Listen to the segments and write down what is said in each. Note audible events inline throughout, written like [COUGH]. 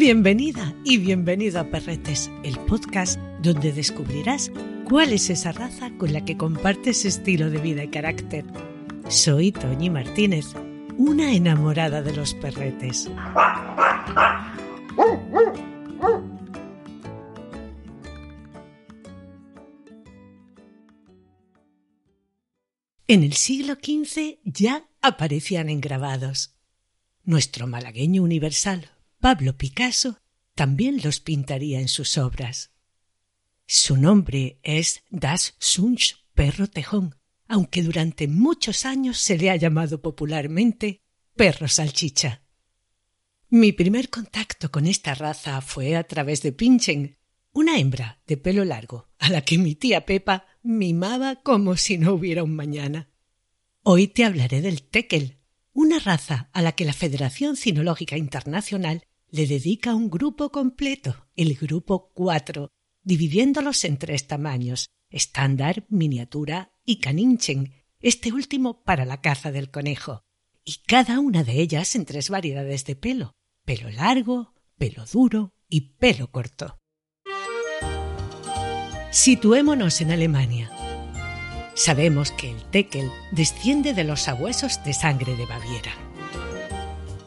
Bienvenida y bienvenido a Perretes, el podcast donde descubrirás cuál es esa raza con la que compartes estilo de vida y carácter. Soy Toñi Martínez, una enamorada de los perretes. En el siglo XV ya aparecían engrabados. Nuestro malagueño universal, Pablo Picasso, también los pintaría en sus obras. Su nombre es Das Sunch perro tejón, aunque durante muchos años se le ha llamado popularmente perro salchicha. Mi primer contacto con esta raza fue a través de Pinchen, una hembra de pelo largo, a la que mi tía Pepa mimaba como si no hubiera un mañana. Hoy te hablaré del tekel, una raza a la que la Federación Cinológica Internacional le dedica un grupo completo, el grupo 4, dividiéndolos en tres tamaños, estándar, miniatura y caninchen, este último para la caza del conejo, y cada una de ellas en tres variedades de pelo, pelo largo, pelo duro y pelo corto. Situémonos en Alemania. Sabemos que el tekel desciende de los sabuesos de sangre de Baviera.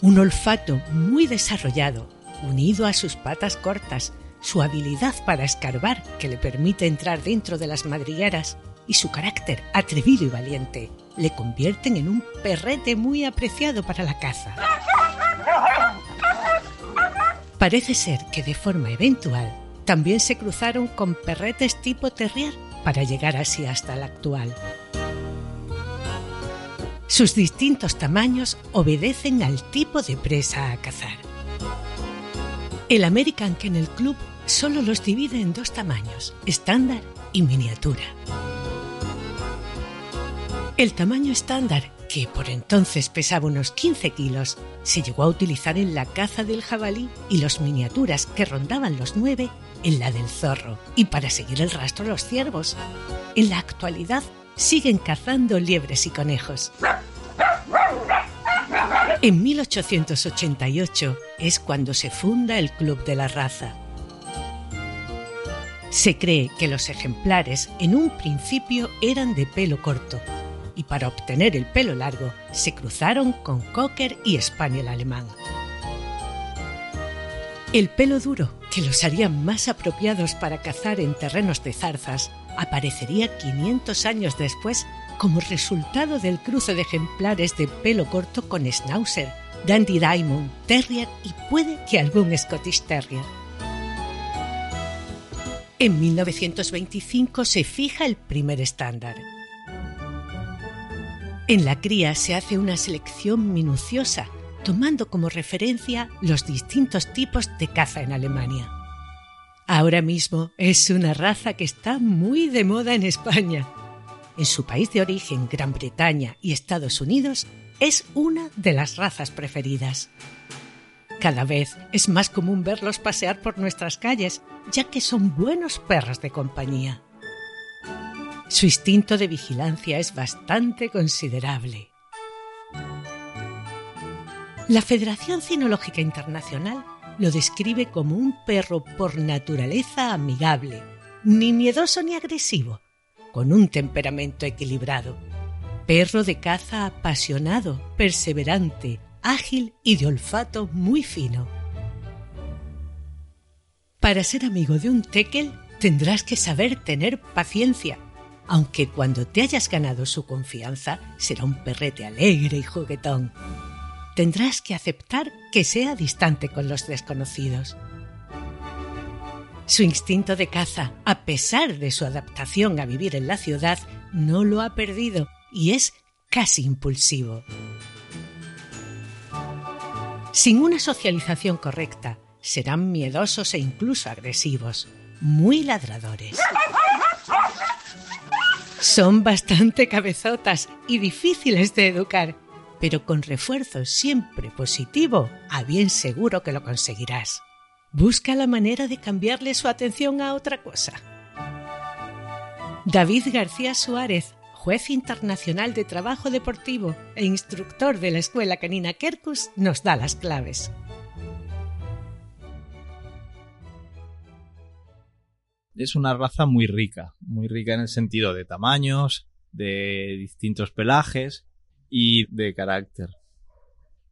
Un olfato muy desarrollado, unido a sus patas cortas, su habilidad para escarbar que le permite entrar dentro de las madrigueras y su carácter atrevido y valiente le convierten en un perrete muy apreciado para la caza. Parece ser que de forma eventual también se cruzaron con perretes tipo terrier para llegar así hasta el actual. Sus distintos tamaños obedecen al tipo de presa a cazar. El American Kennel Club solo los divide en dos tamaños, estándar y miniatura. El tamaño estándar, que por entonces pesaba unos 15 kilos, se llegó a utilizar en la caza del jabalí y los miniaturas que rondaban los 9 en la del zorro y para seguir el rastro los ciervos. En la actualidad siguen cazando liebres y conejos. En 1888 es cuando se funda el Club de la Raza. Se cree que los ejemplares en un principio eran de pelo corto y para obtener el pelo largo se cruzaron con Cocker y Spaniel alemán. El pelo duro, que los haría más apropiados para cazar en terrenos de zarzas, aparecería 500 años después como resultado del cruce de ejemplares de pelo corto con Schnauzer, Dandy Diamond, Terrier y puede que algún Scottish Terrier. En 1925 se fija el primer estándar. En la cría se hace una selección minuciosa tomando como referencia los distintos tipos de caza en Alemania. Ahora mismo es una raza que está muy de moda en España. En su país de origen, Gran Bretaña y Estados Unidos, es una de las razas preferidas. Cada vez es más común verlos pasear por nuestras calles, ya que son buenos perros de compañía. Su instinto de vigilancia es bastante considerable. La Federación Cinológica Internacional lo describe como un perro por naturaleza amigable, ni miedoso ni agresivo, con un temperamento equilibrado. Perro de caza apasionado, perseverante, ágil y de olfato muy fino. Para ser amigo de un tekel tendrás que saber tener paciencia, aunque cuando te hayas ganado su confianza será un perrete alegre y juguetón tendrás que aceptar que sea distante con los desconocidos. Su instinto de caza, a pesar de su adaptación a vivir en la ciudad, no lo ha perdido y es casi impulsivo. Sin una socialización correcta, serán miedosos e incluso agresivos, muy ladradores. Son bastante cabezotas y difíciles de educar pero con refuerzo siempre positivo, a bien seguro que lo conseguirás. Busca la manera de cambiarle su atención a otra cosa. David García Suárez, juez internacional de trabajo deportivo e instructor de la Escuela Canina Kerkus, nos da las claves. Es una raza muy rica, muy rica en el sentido de tamaños, de distintos pelajes, y de carácter.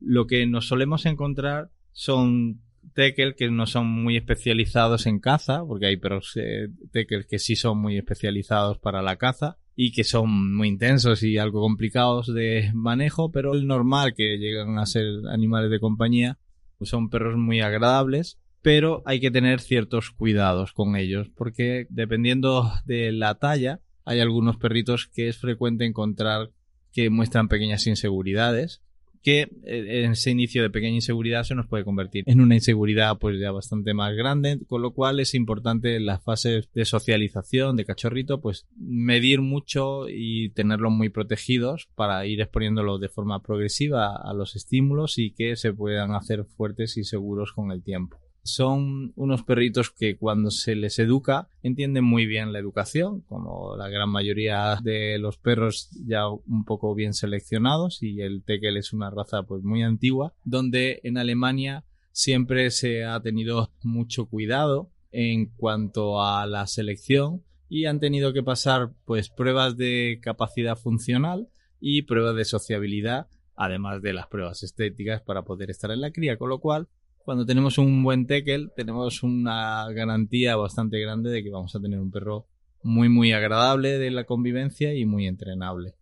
Lo que nos solemos encontrar son tekel que no son muy especializados en caza, porque hay perros eh, que sí son muy especializados para la caza y que son muy intensos y algo complicados de manejo, pero el normal que llegan a ser animales de compañía pues son perros muy agradables, pero hay que tener ciertos cuidados con ellos, porque dependiendo de la talla, hay algunos perritos que es frecuente encontrar que muestran pequeñas inseguridades que eh, en ese inicio de pequeña inseguridad se nos puede convertir en una inseguridad pues ya bastante más grande, con lo cual es importante en las fases de socialización de cachorrito pues medir mucho y tenerlos muy protegidos para ir exponiéndolos de forma progresiva a los estímulos y que se puedan hacer fuertes y seguros con el tiempo son unos perritos que cuando se les educa entienden muy bien la educación, como la gran mayoría de los perros ya un poco bien seleccionados y el Tekel es una raza pues muy antigua, donde en Alemania siempre se ha tenido mucho cuidado en cuanto a la selección y han tenido que pasar pues pruebas de capacidad funcional y pruebas de sociabilidad además de las pruebas estéticas para poder estar en la cría, con lo cual cuando tenemos un buen tekel, tenemos una garantía bastante grande de que vamos a tener un perro muy, muy agradable de la convivencia y muy entrenable.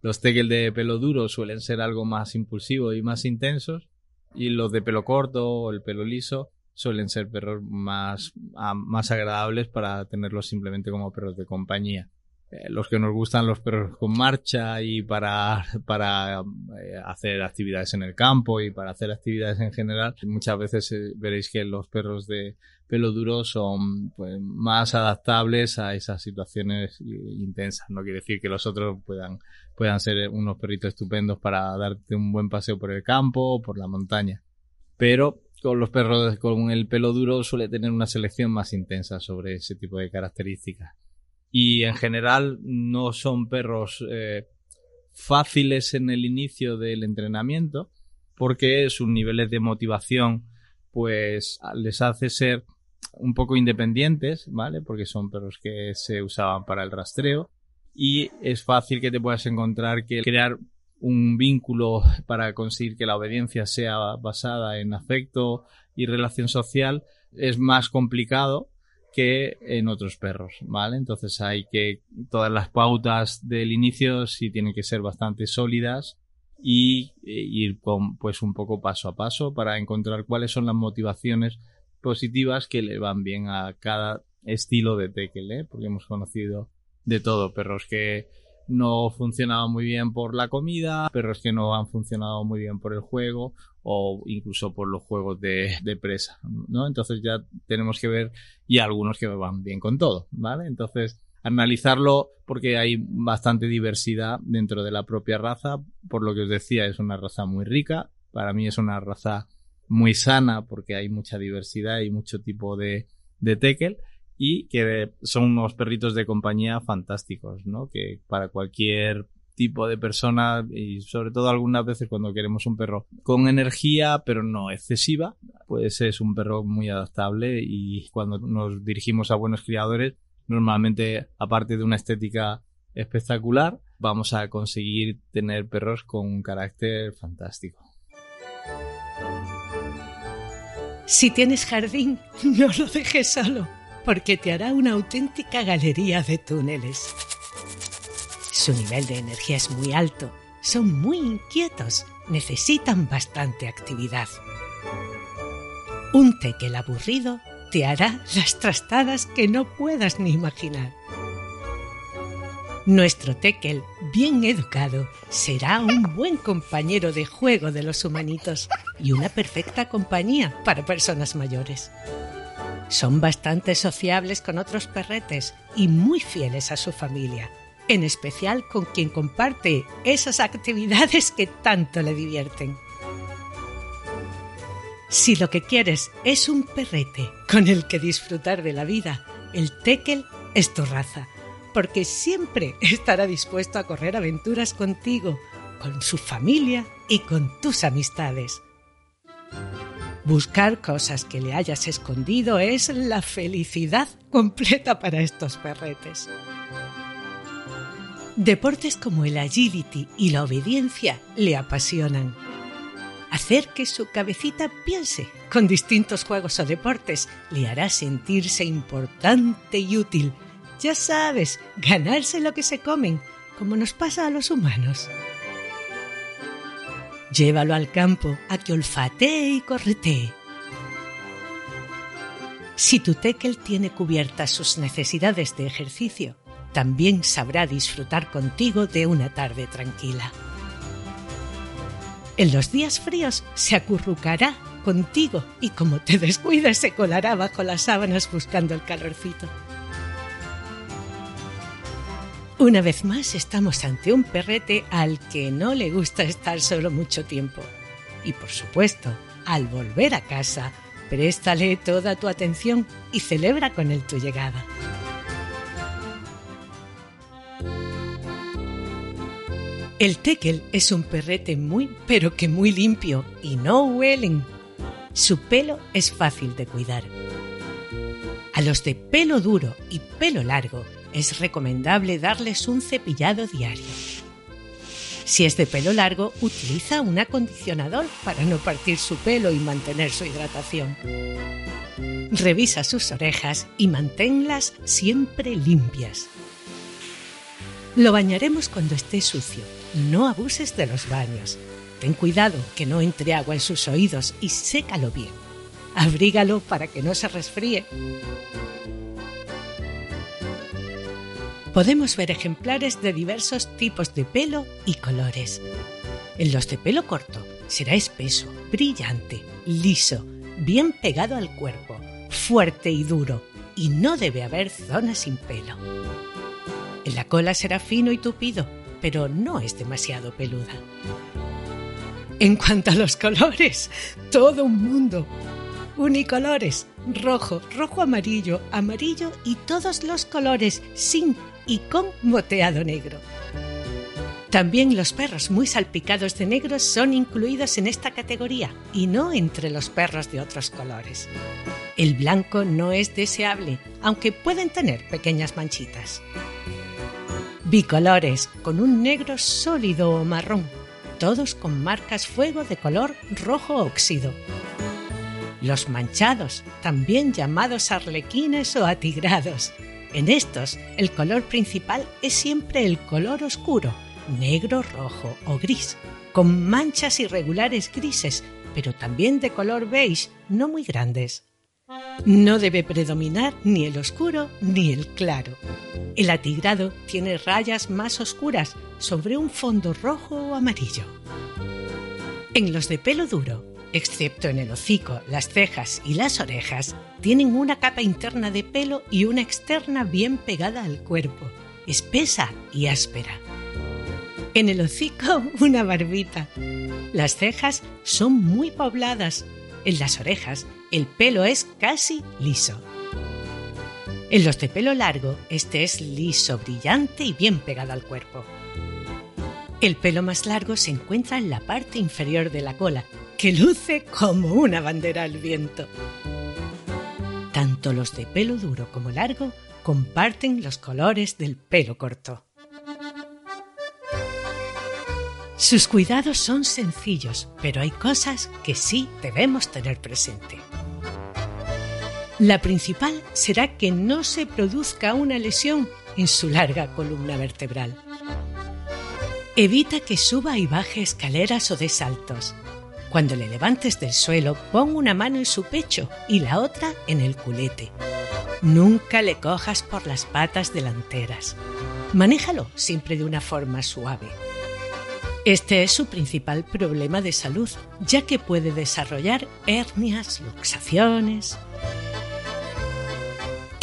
Los tekel de pelo duro suelen ser algo más impulsivos y más intensos, y los de pelo corto o el pelo liso suelen ser perros más, más agradables para tenerlos simplemente como perros de compañía. Eh, los que nos gustan los perros con marcha y para, para eh, hacer actividades en el campo y para hacer actividades en general, muchas veces eh, veréis que los perros de pelo duro son pues, más adaptables a esas situaciones intensas. No quiere decir que los otros puedan, puedan ser unos perritos estupendos para darte un buen paseo por el campo o por la montaña. Pero con los perros con el pelo duro suele tener una selección más intensa sobre ese tipo de características y en general no son perros eh, fáciles en el inicio del entrenamiento porque sus niveles de motivación pues les hace ser un poco independientes, ¿vale? Porque son perros que se usaban para el rastreo y es fácil que te puedas encontrar que crear un vínculo para conseguir que la obediencia sea basada en afecto y relación social es más complicado que en otros perros, ¿vale? Entonces hay que todas las pautas del inicio sí tienen que ser bastante sólidas y e ir con, pues un poco paso a paso para encontrar cuáles son las motivaciones positivas que le van bien a cada estilo de tekel, ¿eh? Porque hemos conocido de todo, perros que no funcionaban muy bien por la comida, perros que no han funcionado muy bien por el juego o incluso por los juegos de, presa, ¿no? Entonces ya tenemos que ver y algunos que van bien con todo, ¿vale? Entonces analizarlo porque hay bastante diversidad dentro de la propia raza, por lo que os decía, es una raza muy rica, para mí es una raza muy sana porque hay mucha diversidad y mucho tipo de, de tekel y que son unos perritos de compañía fantásticos, ¿no? Que para cualquier tipo de persona y sobre todo algunas veces cuando queremos un perro con energía pero no excesiva, pues es un perro muy adaptable y cuando nos dirigimos a buenos criadores, normalmente aparte de una estética espectacular, vamos a conseguir tener perros con un carácter fantástico. Si tienes jardín, [LAUGHS] no lo dejes solo porque te hará una auténtica galería de túneles. Su nivel de energía es muy alto, son muy inquietos, necesitan bastante actividad. Un tequel aburrido te hará las trastadas que no puedas ni imaginar. Nuestro tekel, bien educado, será un buen compañero de juego de los humanitos y una perfecta compañía para personas mayores. Son bastante sociables con otros perretes y muy fieles a su familia, en especial con quien comparte esas actividades que tanto le divierten. Si lo que quieres es un perrete con el que disfrutar de la vida, el Tekel es tu raza, porque siempre estará dispuesto a correr aventuras contigo, con su familia y con tus amistades. Buscar cosas que le hayas escondido es la felicidad completa para estos perretes. Deportes como el agility y la obediencia le apasionan. Hacer que su cabecita piense con distintos juegos o deportes le hará sentirse importante y útil. Ya sabes, ganarse lo que se comen, como nos pasa a los humanos. Llévalo al campo a que olfatee y corretee. Si tu tekel tiene cubiertas sus necesidades de ejercicio, también sabrá disfrutar contigo de una tarde tranquila. En los días fríos se acurrucará contigo y como te descuidas se colará bajo las sábanas buscando el calorcito. Una vez más estamos ante un perrete al que no le gusta estar solo mucho tiempo. Y por supuesto, al volver a casa, préstale toda tu atención y celebra con él tu llegada. El tekel es un perrete muy, pero que muy limpio y no huelen. Su pelo es fácil de cuidar. A los de pelo duro y pelo largo es recomendable darles un cepillado diario. Si es de pelo largo, utiliza un acondicionador para no partir su pelo y mantener su hidratación. Revisa sus orejas y manténlas siempre limpias. Lo bañaremos cuando esté sucio no abuses de los baños. Ten cuidado que no entre agua en sus oídos y sécalo bien. Abrígalo para que no se resfríe. Podemos ver ejemplares de diversos tipos de pelo y colores. En los de pelo corto será espeso, brillante, liso, bien pegado al cuerpo, fuerte y duro, y no debe haber zonas sin pelo. En la cola será fino y tupido, pero no es demasiado peluda. En cuanto a los colores, todo un mundo. Unicolores, rojo, rojo amarillo, amarillo y todos los colores sin y con moteado negro. También los perros muy salpicados de negro son incluidos en esta categoría y no entre los perros de otros colores. El blanco no es deseable, aunque pueden tener pequeñas manchitas bicolores con un negro sólido o marrón, todos con marcas fuego de color rojo óxido. Los manchados, también llamados arlequines o atigrados. En estos, el color principal es siempre el color oscuro, negro, rojo o gris, con manchas irregulares grises, pero también de color beige, no muy grandes. No debe predominar ni el oscuro ni el claro. El atigrado tiene rayas más oscuras sobre un fondo rojo o amarillo. En los de pelo duro, excepto en el hocico, las cejas y las orejas, tienen una capa interna de pelo y una externa bien pegada al cuerpo, espesa y áspera. En el hocico, [LAUGHS] una barbita. Las cejas son muy pobladas. En las orejas, el pelo es casi liso. En los de pelo largo, este es liso, brillante y bien pegado al cuerpo. El pelo más largo se encuentra en la parte inferior de la cola, que luce como una bandera al viento. Tanto los de pelo duro como largo comparten los colores del pelo corto. Sus cuidados son sencillos, pero hay cosas que sí debemos tener presente. La principal será que no se produzca una lesión en su larga columna vertebral. Evita que suba y baje escaleras o de saltos. Cuando le levantes del suelo, pon una mano en su pecho y la otra en el culete. Nunca le cojas por las patas delanteras. Manéjalo siempre de una forma suave. Este es su principal problema de salud, ya que puede desarrollar hernias, luxaciones,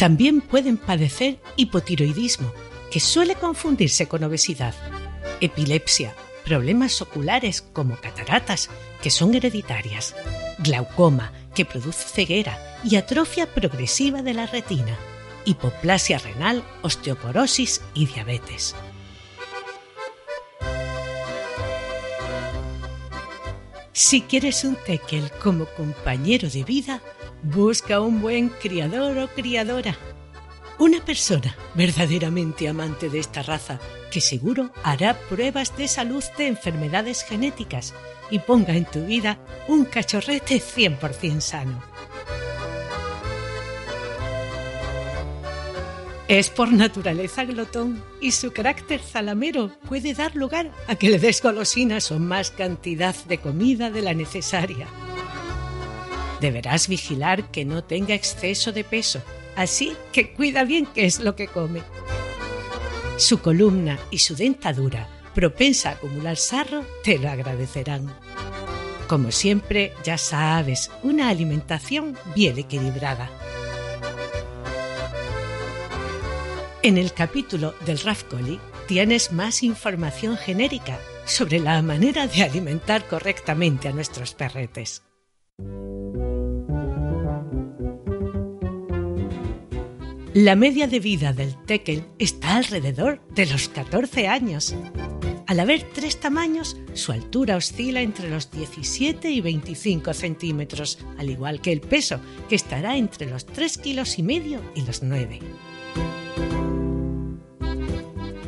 también pueden padecer hipotiroidismo, que suele confundirse con obesidad, epilepsia, problemas oculares como cataratas, que son hereditarias, glaucoma, que produce ceguera y atrofia progresiva de la retina, hipoplasia renal, osteoporosis y diabetes. Si quieres un tekel como compañero de vida, busca un buen criador o criadora. Una persona verdaderamente amante de esta raza, que seguro hará pruebas de salud de enfermedades genéticas y ponga en tu vida un cachorrete 100% sano. Es por naturaleza glotón y su carácter zalamero puede dar lugar a que le des golosinas o más cantidad de comida de la necesaria. Deberás vigilar que no tenga exceso de peso, así que cuida bien qué es lo que come. Su columna y su dentadura, propensa a acumular sarro, te lo agradecerán. Como siempre, ya sabes, una alimentación bien equilibrada. En el capítulo del Rafcoli tienes más información genérica sobre la manera de alimentar correctamente a nuestros perretes. La media de vida del tekel está alrededor de los 14 años. Al haber tres tamaños, su altura oscila entre los 17 y 25 centímetros, al igual que el peso, que estará entre los 3 kilos y medio y los 9.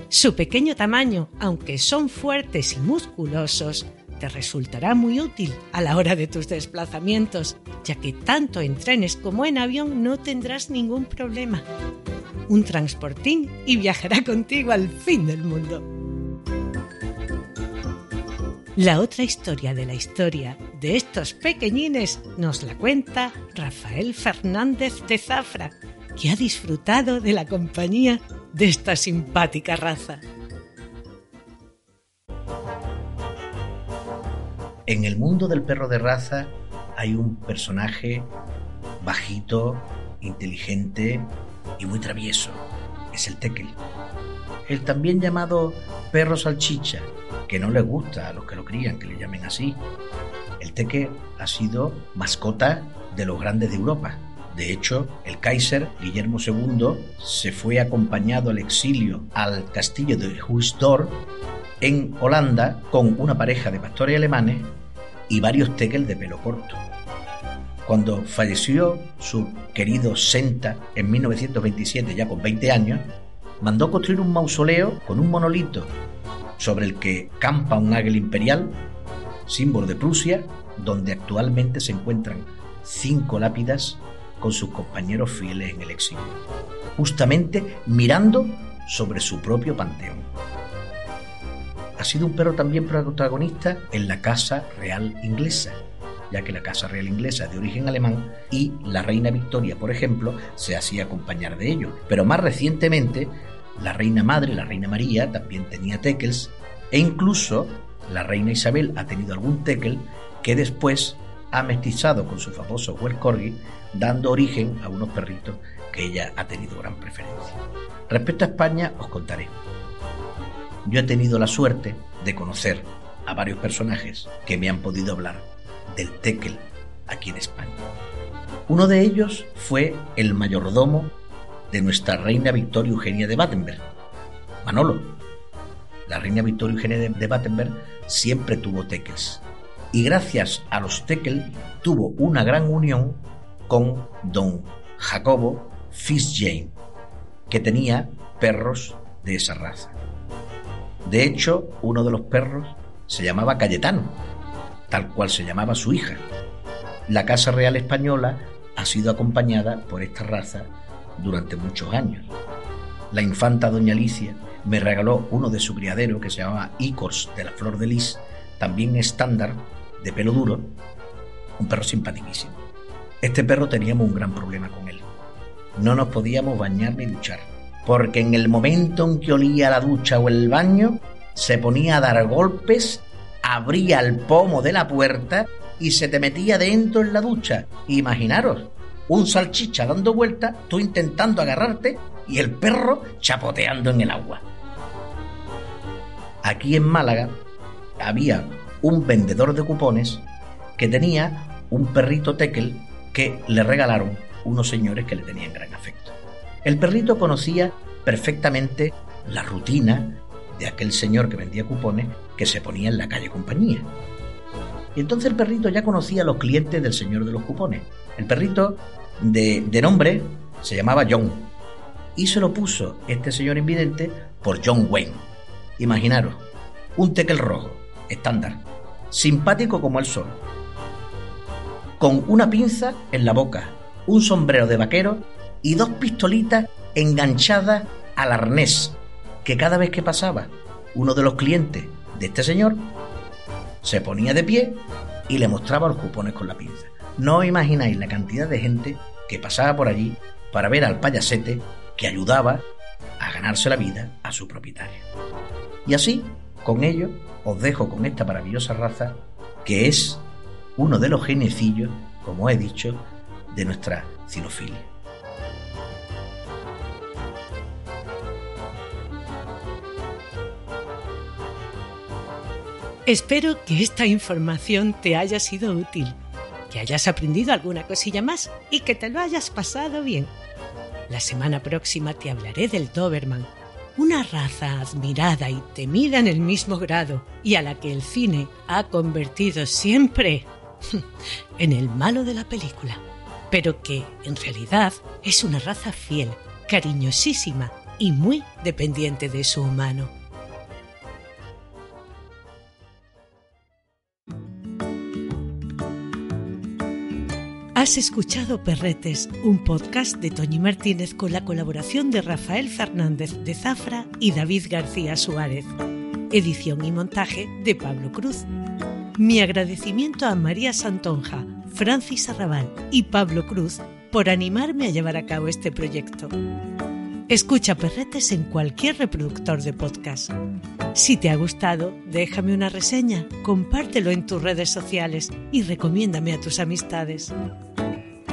Su pequeño tamaño, aunque son fuertes y musculosos, te resultará muy útil a la hora de tus desplazamientos, ya que tanto en trenes como en avión no tendrás ningún problema. Un transportín y viajará contigo al fin del mundo. La otra historia de la historia de estos pequeñines nos la cuenta Rafael Fernández de Zafra, que ha disfrutado de la compañía de esta simpática raza. En el mundo del perro de raza hay un personaje bajito, inteligente y muy travieso. Es el tekel. El también llamado perro salchicha, que no le gusta a los que lo crían que le llamen así. El tekel ha sido mascota de los grandes de Europa de hecho, el Kaiser Guillermo II se fue acompañado al exilio al castillo de Huisdorf en Holanda con una pareja de pastores alemanes y varios tegel de pelo corto. Cuando falleció su querido Senta en 1927, ya con 20 años, mandó construir un mausoleo con un monolito sobre el que campa un águila imperial, símbolo de Prusia, donde actualmente se encuentran cinco lápidas con sus compañeros fieles en el exilio, justamente mirando sobre su propio panteón. Ha sido un perro también protagonista en la Casa Real Inglesa, ya que la Casa Real Inglesa es de origen alemán y la Reina Victoria, por ejemplo, se hacía acompañar de ellos. Pero más recientemente, la Reina Madre, la Reina María, también tenía teckels e incluso la Reina Isabel ha tenido algún teckel que después ha mestizado con su famoso Well Corgi, dando origen a unos perritos que ella ha tenido gran preferencia. Respecto a España, os contaré. Yo he tenido la suerte de conocer a varios personajes que me han podido hablar del tekel aquí en España. Uno de ellos fue el mayordomo de nuestra reina Victoria Eugenia de Battenberg, Manolo. La reina Victoria Eugenia de Battenberg siempre tuvo teckels y gracias a los Tekel tuvo una gran unión con don Jacobo Fitzjames, que tenía perros de esa raza. De hecho, uno de los perros se llamaba Cayetano, tal cual se llamaba su hija. La Casa Real Española ha sido acompañada por esta raza durante muchos años. La infanta doña Alicia me regaló uno de su criadero que se llamaba Icors de la Flor de Lis, también estándar de pelo duro, un perro simpaticísimo. Este perro teníamos un gran problema con él. No nos podíamos bañar ni duchar, porque en el momento en que olía la ducha o el baño, se ponía a dar golpes, abría el pomo de la puerta y se te metía dentro en la ducha. Imaginaros, un salchicha dando vueltas, tú intentando agarrarte y el perro chapoteando en el agua. Aquí en Málaga había un vendedor de cupones que tenía un perrito tekel que le regalaron unos señores que le tenían gran afecto. El perrito conocía perfectamente la rutina de aquel señor que vendía cupones que se ponía en la calle compañía. Y entonces el perrito ya conocía a los clientes del señor de los cupones. El perrito de, de nombre se llamaba John. Y se lo puso este señor invidente por John Wayne. Imaginaros, un tekel rojo, estándar, simpático como el sol, con una pinza en la boca, un sombrero de vaquero y dos pistolitas enganchadas al arnés, que cada vez que pasaba uno de los clientes de este señor se ponía de pie y le mostraba los cupones con la pinza. No imagináis la cantidad de gente que pasaba por allí para ver al payasete que ayudaba a ganarse la vida a su propietario. Y así, con ello, os dejo con esta maravillosa raza que es uno de los genecillos, como he dicho, de nuestra cilofilia. Espero que esta información te haya sido útil, que hayas aprendido alguna cosilla más y que te lo hayas pasado bien. La semana próxima te hablaré del Doberman, una raza admirada y temida en el mismo grado y a la que el cine ha convertido siempre [LAUGHS] en el malo de la película, pero que en realidad es una raza fiel, cariñosísima y muy dependiente de su humano. Has escuchado Perretes, un podcast de Toñi Martínez con la colaboración de Rafael Fernández de Zafra y David García Suárez. Edición y montaje de Pablo Cruz. Mi agradecimiento a María Santonja, Francis Arrabal y Pablo Cruz por animarme a llevar a cabo este proyecto. Escucha Perretes en cualquier reproductor de podcast. Si te ha gustado, déjame una reseña, compártelo en tus redes sociales y recomiéndame a tus amistades.